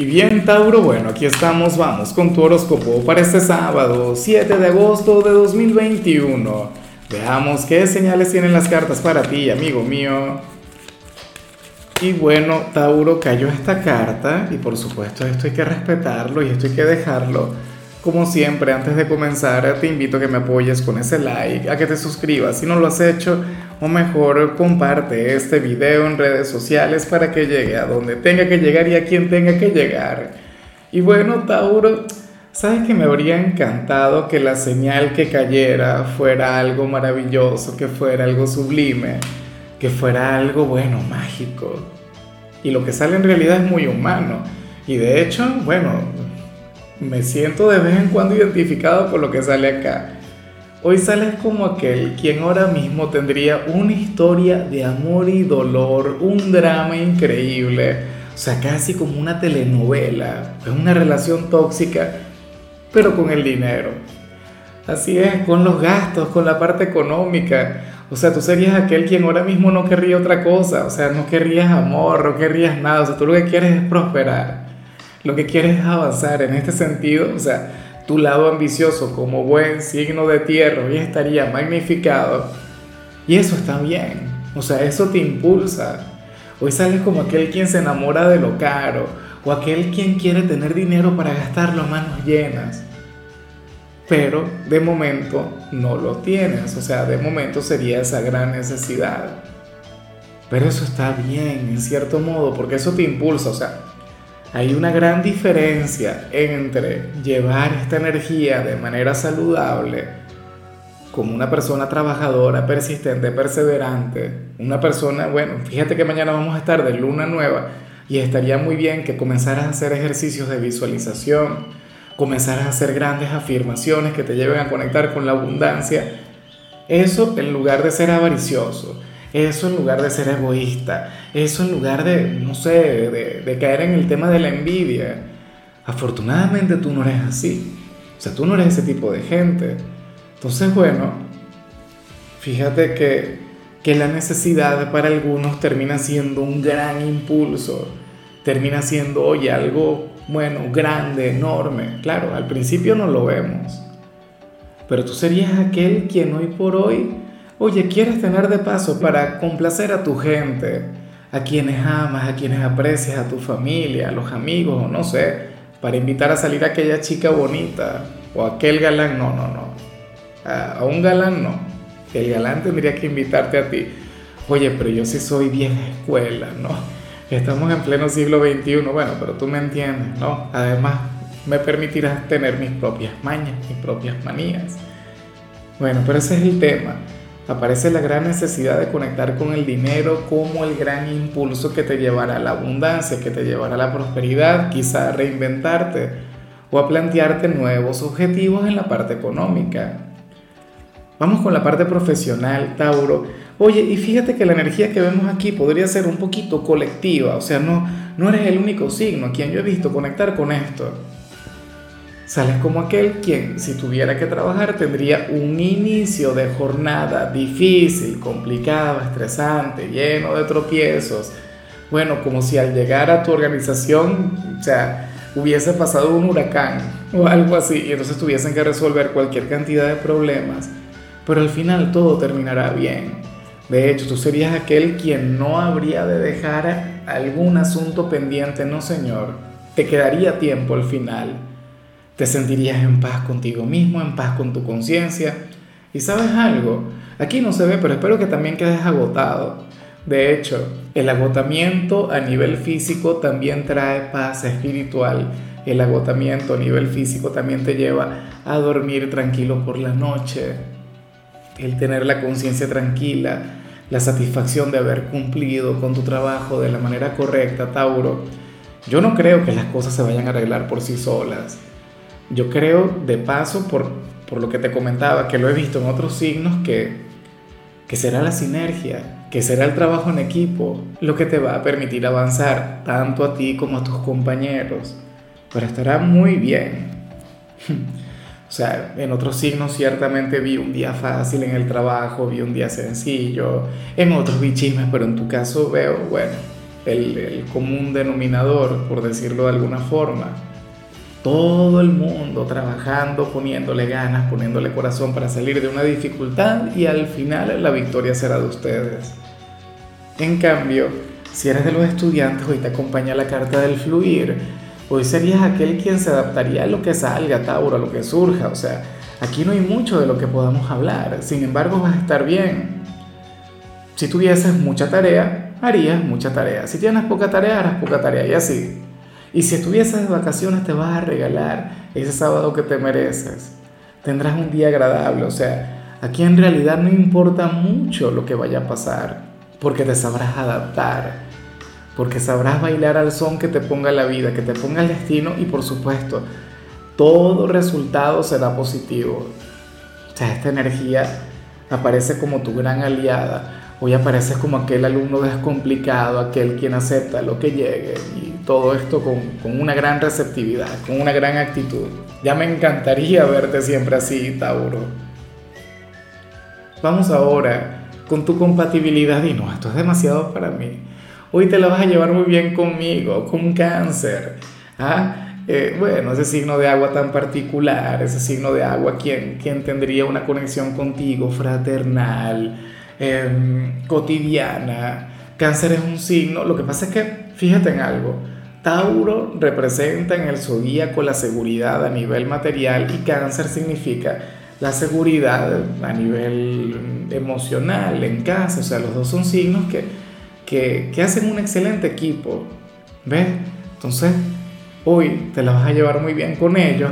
Y bien, Tauro, bueno, aquí estamos, vamos con tu horóscopo para este sábado, 7 de agosto de 2021. Veamos qué señales tienen las cartas para ti, amigo mío. Y bueno, Tauro cayó esta carta y por supuesto esto hay que respetarlo y esto hay que dejarlo como siempre, antes de comenzar, te invito a que me apoyes con ese like, a que te suscribas si no lo has hecho, o mejor comparte este video en redes sociales para que llegue a donde tenga que llegar y a quien tenga que llegar. Y bueno, Tauro, sabes que me habría encantado que la señal que cayera fuera algo maravilloso, que fuera algo sublime, que fuera algo bueno, mágico. Y lo que sale en realidad es muy humano. Y de hecho, bueno, me siento de vez en cuando identificado por lo que sale acá. Hoy sales como aquel quien ahora mismo tendría una historia de amor y dolor, un drama increíble, o sea, casi como una telenovela, es una relación tóxica, pero con el dinero. Así es, con los gastos, con la parte económica. O sea, tú serías aquel quien ahora mismo no querría otra cosa, o sea, no querrías amor, no querrías nada, o sea, tú lo que quieres es prosperar. Lo que quieres es avanzar en este sentido, o sea, tu lado ambicioso como buen signo de tierra hoy estaría magnificado y eso está bien, o sea, eso te impulsa. Hoy sales como aquel quien se enamora de lo caro o aquel quien quiere tener dinero para gastarlo a manos llenas. Pero de momento no lo tienes, o sea, de momento sería esa gran necesidad. Pero eso está bien, en cierto modo, porque eso te impulsa, o sea, hay una gran diferencia entre llevar esta energía de manera saludable como una persona trabajadora, persistente, perseverante, una persona, bueno, fíjate que mañana vamos a estar de luna nueva y estaría muy bien que comenzaras a hacer ejercicios de visualización, comenzaras a hacer grandes afirmaciones que te lleven a conectar con la abundancia. Eso en lugar de ser avaricioso, eso en lugar de ser egoísta, eso en lugar de, no sé, de, caer en el tema de la envidia. Afortunadamente tú no eres así. O sea, tú no eres ese tipo de gente. Entonces, bueno, fíjate que, que la necesidad para algunos termina siendo un gran impulso. Termina siendo, oye, algo, bueno, grande, enorme. Claro, al principio no lo vemos. Pero tú serías aquel quien hoy por hoy Oye, ¿quieres tener de paso para complacer a tu gente, a quienes amas, a quienes aprecias, a tu familia, a los amigos, o no sé, para invitar a salir a aquella chica bonita o aquel galán? No, no, no. A, un galán no. El galán tendría que invitarte a ti. Oye, pero yo sí soy vieja escuela, ¿no? Estamos en pleno siglo XXI, bueno, pero tú me entiendes, ¿no? Además, me permitirás tener mis propias mañas, mis propias manías. Bueno, pero ese es el tema aparece la gran necesidad de conectar con el dinero como el gran impulso que te llevará a la abundancia, que te llevará a la prosperidad, quizá a reinventarte o a plantearte nuevos objetivos en la parte económica. Vamos con la parte profesional, Tauro. Oye, y fíjate que la energía que vemos aquí podría ser un poquito colectiva, o sea, no, no eres el único signo a quien yo he visto conectar con esto. Sales como aquel quien, si tuviera que trabajar, tendría un inicio de jornada difícil, complicado, estresante, lleno de tropiezos. Bueno, como si al llegar a tu organización, o sea, hubiese pasado un huracán o algo así, y entonces tuviesen que resolver cualquier cantidad de problemas. Pero al final todo terminará bien. De hecho, tú serías aquel quien no habría de dejar algún asunto pendiente, no señor. Te quedaría tiempo al final te sentirías en paz contigo mismo, en paz con tu conciencia. Y sabes algo, aquí no se ve, pero espero que también quedes agotado. De hecho, el agotamiento a nivel físico también trae paz espiritual. El agotamiento a nivel físico también te lleva a dormir tranquilo por la noche. El tener la conciencia tranquila, la satisfacción de haber cumplido con tu trabajo de la manera correcta, Tauro. Yo no creo que las cosas se vayan a arreglar por sí solas. Yo creo, de paso, por, por lo que te comentaba, que lo he visto en otros signos, que, que será la sinergia, que será el trabajo en equipo lo que te va a permitir avanzar tanto a ti como a tus compañeros. Pero estará muy bien. O sea, en otros signos ciertamente vi un día fácil en el trabajo, vi un día sencillo, en otros vi chismes, pero en tu caso veo, bueno, el, el común denominador, por decirlo de alguna forma. Todo el mundo trabajando, poniéndole ganas, poniéndole corazón para salir de una dificultad y al final la victoria será de ustedes. En cambio, si eres de los estudiantes, hoy te acompaña la carta del fluir. Hoy serías aquel quien se adaptaría a lo que salga, Tauro, a lo que surja. O sea, aquí no hay mucho de lo que podamos hablar. Sin embargo, vas a estar bien. Si tuvieses mucha tarea, harías mucha tarea. Si tienes poca tarea, harás poca tarea y así. Y si estuvieses de vacaciones, te vas a regalar ese sábado que te mereces. Tendrás un día agradable. O sea, aquí en realidad no importa mucho lo que vaya a pasar, porque te sabrás adaptar, porque sabrás bailar al son que te ponga la vida, que te ponga el destino y por supuesto, todo resultado será positivo. O sea, esta energía aparece como tu gran aliada. Hoy apareces como aquel alumno descomplicado, aquel quien acepta lo que llegue y todo esto con, con, una gran receptividad, con una gran actitud. Ya me encantaría verte siempre así, Tauro. Vamos ahora con tu compatibilidad y no, esto es demasiado para mí. Hoy te la vas a llevar muy bien conmigo, con cáncer. ¿Ah? Eh, bueno, ese signo de agua tan particular, ese signo de agua, quien, quien tendría una conexión contigo fraternal, Em, cotidiana. Cáncer es un signo, lo que pasa es que, fíjate en algo, Tauro representa en el zodíaco la seguridad a nivel material y cáncer significa la seguridad a nivel emocional en casa, o sea, los dos son signos que, que, que hacen un excelente equipo, ¿ves? Entonces, hoy te la vas a llevar muy bien con ellos,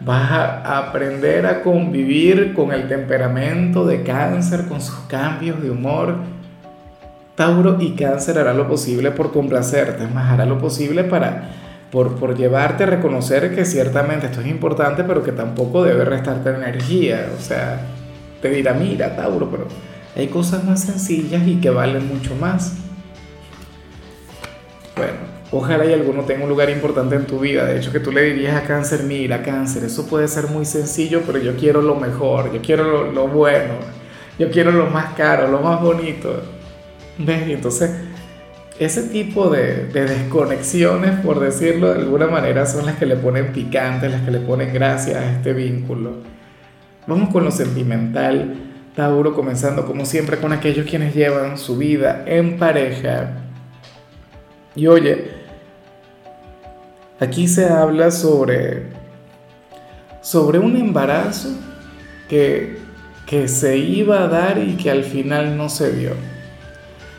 vas a aprender a convivir con el temperamento de cáncer, con sus cambios de humor. Tauro y cáncer hará lo posible por complacerte, es más, hará lo posible para, por, por llevarte a reconocer que ciertamente esto es importante, pero que tampoco debe restarte energía. O sea, te dirá, mira, Tauro, pero hay cosas más sencillas y que valen mucho más. Bueno, Ojalá y alguno tenga un lugar importante en tu vida. De hecho, que tú le dirías a cáncer, mira, cáncer, eso puede ser muy sencillo, pero yo quiero lo mejor, yo quiero lo, bueno, yo quiero lo más caro, lo más bonito. ¿Ves? Y entonces, ese tipo de, de desconexiones, por decirlo de alguna manera, son las que le ponen picante, las que le ponen gracia a este vínculo. Vamos con lo sentimental, Tauro, comenzando como siempre con aquellos quienes llevan su vida en pareja. Y oye, Aquí se habla sobre, sobre un embarazo que, que se iba a dar y que al final no se dio.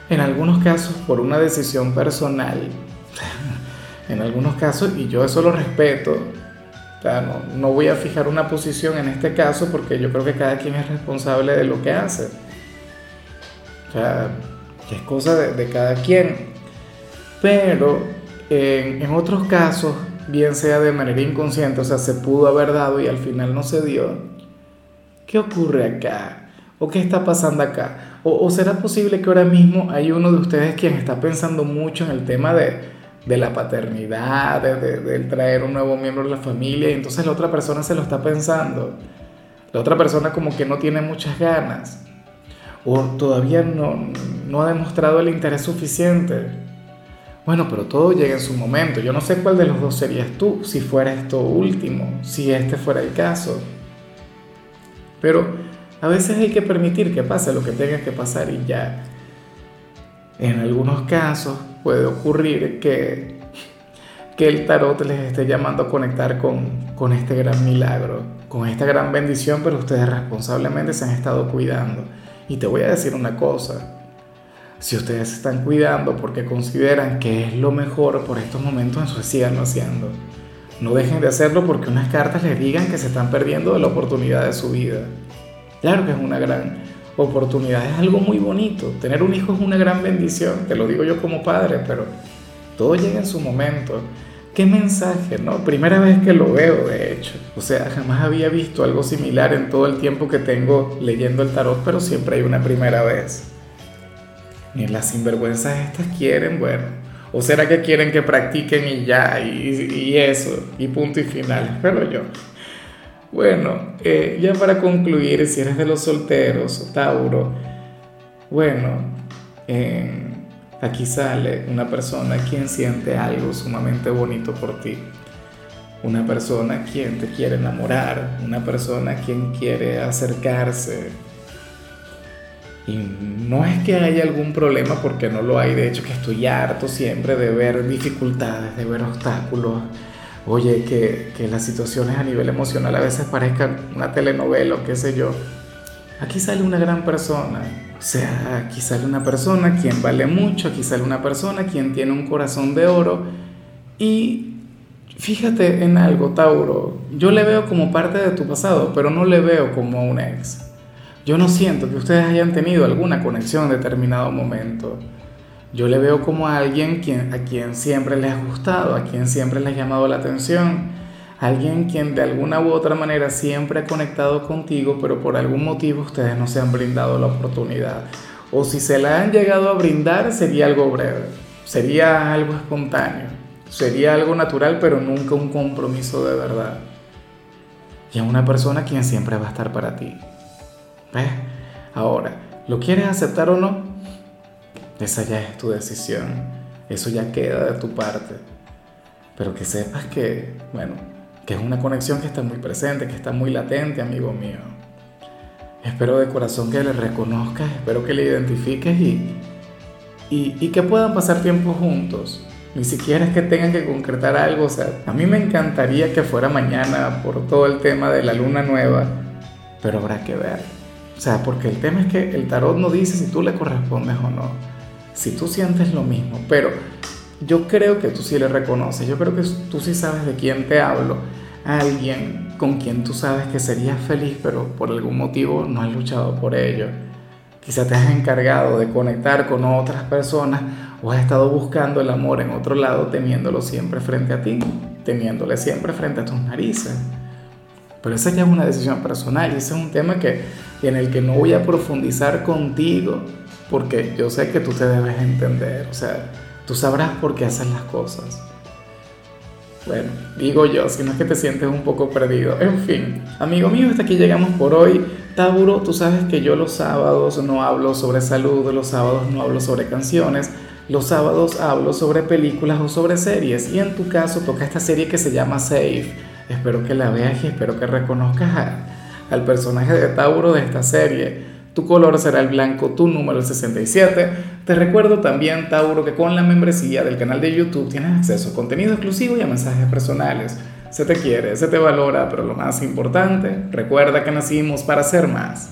En algunos casos por una decisión personal, en algunos casos, y yo eso lo respeto, no, no, voy a fijar una posición en este caso porque yo creo que cada quien es responsable de lo que hace. O sea, es cosa de, de cada quien. Pero en, otros casos, bien sea de manera inconsciente, o sea, se pudo haber dado y al final no se dio. ¿Qué ocurre acá? ¿O qué está pasando acá? ¿O, será posible que ahora mismo hay uno de ustedes quien está pensando mucho en el tema de, de la paternidad, de, traer un nuevo miembro de la familia y entonces la otra persona se lo está pensando? La otra persona como que no tiene muchas ganas o todavía no, no ha demostrado el interés suficiente. Bueno, pero todo llega en su momento. Yo no sé cuál de los dos serías tú, si fuera esto último, si este fuera el caso. Pero a veces hay que permitir que pase lo que tenga que pasar y ya. En algunos casos puede ocurrir que, que el tarot les esté llamando a conectar con, con este gran milagro, con esta gran bendición, pero ustedes responsablemente se han estado cuidando. Y te voy a decir una cosa, si ustedes se están cuidando porque consideran que es lo mejor por estos momentos, entonces síganlo haciendo. No dejen de hacerlo porque unas cartas les digan que se están perdiendo de la oportunidad de su vida. Claro que es una gran oportunidad, es algo muy bonito. Tener un hijo es una gran bendición, te lo digo yo como padre, pero todo llega en su momento. ¿Qué mensaje, no? Primera vez que lo veo, de hecho. O sea, jamás había visto algo similar en todo el tiempo que tengo leyendo el tarot, pero siempre hay una primera vez. Ni las sinvergüenzas estas quieren, bueno. ¿O será que quieren que practiquen y ya, y, eso, y punto y final? Pero yo. Bueno, eh, ya para concluir, si eres de los solteros, Tauro, bueno, Aquí sale una persona quien siente algo sumamente bonito por ti. Una persona quien te quiere enamorar, una persona quien quiere acercarse. Y no es que haya algún problema porque no lo hay, de hecho que estoy harto siempre de ver dificultades, de ver obstáculos. Oye, que, las situaciones a nivel emocional a veces parezcan una telenovela o qué sé yo. Aquí sale una gran persona, o sea, aquí sale una persona quien vale mucho, aquí sale una persona quien tiene un corazón de oro y fíjate en algo, Tauro, yo le veo como parte de tu pasado, pero no le veo como un ex. Yo no siento que ustedes hayan tenido alguna conexión en determinado momento. Yo le veo como a alguien quien, a quien siempre le ha gustado, a quien siempre le ha llamado la atención alguien quien de alguna u otra manera siempre ha conectado contigo, pero por algún motivo ustedes no se han brindado la oportunidad. O si se la han llegado a brindar, sería algo breve, sería algo espontáneo, sería algo natural, pero nunca un compromiso de verdad. Y es una persona quien siempre va a estar para ti. ¿Ves? Ahora, ¿lo quieres aceptar o no? Esa ya es tu decisión. Eso ya queda de tu parte. Pero que sepas que, bueno, que es una conexión que está muy presente, que está muy latente, amigo mío. Espero de corazón que le reconozcas, espero que le identifiques y, y, que puedan pasar tiempo juntos. Ni siquiera es que tengan que concretar algo, o sea, a mí me encantaría que fuera mañana por todo el tema de la luna nueva, pero habrá que ver. O sea, porque el tema es que el tarot no dice si tú le correspondes o no, si tú sientes lo mismo, pero yo creo que tú sí le reconoces, yo creo que tú sí sabes de quién te hablo, alguien con quien tú sabes que serías feliz, pero por algún motivo no has luchado por ello. Quizá te has encargado de conectar con otras personas o has estado buscando el amor en otro lado teniéndolo siempre frente a ti, teniéndole siempre frente a tus narices. Pero esa ya es una decisión personal y ese es un tema que, en el que no voy a profundizar contigo porque yo sé que tú te debes entender. O sea, Tú sabrás por qué haces las cosas. Bueno, digo yo, si no es que te sientes un poco perdido. En fin, amigo mío, hasta aquí llegamos por hoy. Tauro, tú sabes que yo los sábados no hablo sobre salud, los sábados no hablo sobre canciones, los sábados hablo sobre películas o sobre series. Y en tu caso toca esta serie que se llama Safe. Espero que la veas y espero que reconozcas al personaje de Tauro de esta serie. Tu color será el blanco, tu número el 67. Te recuerdo también, Tauro, que con la membresía del canal de YouTube tienes acceso a contenido exclusivo y a mensajes personales. Se te quiere, se te valora, pero lo más importante, recuerda que nacimos para ser más.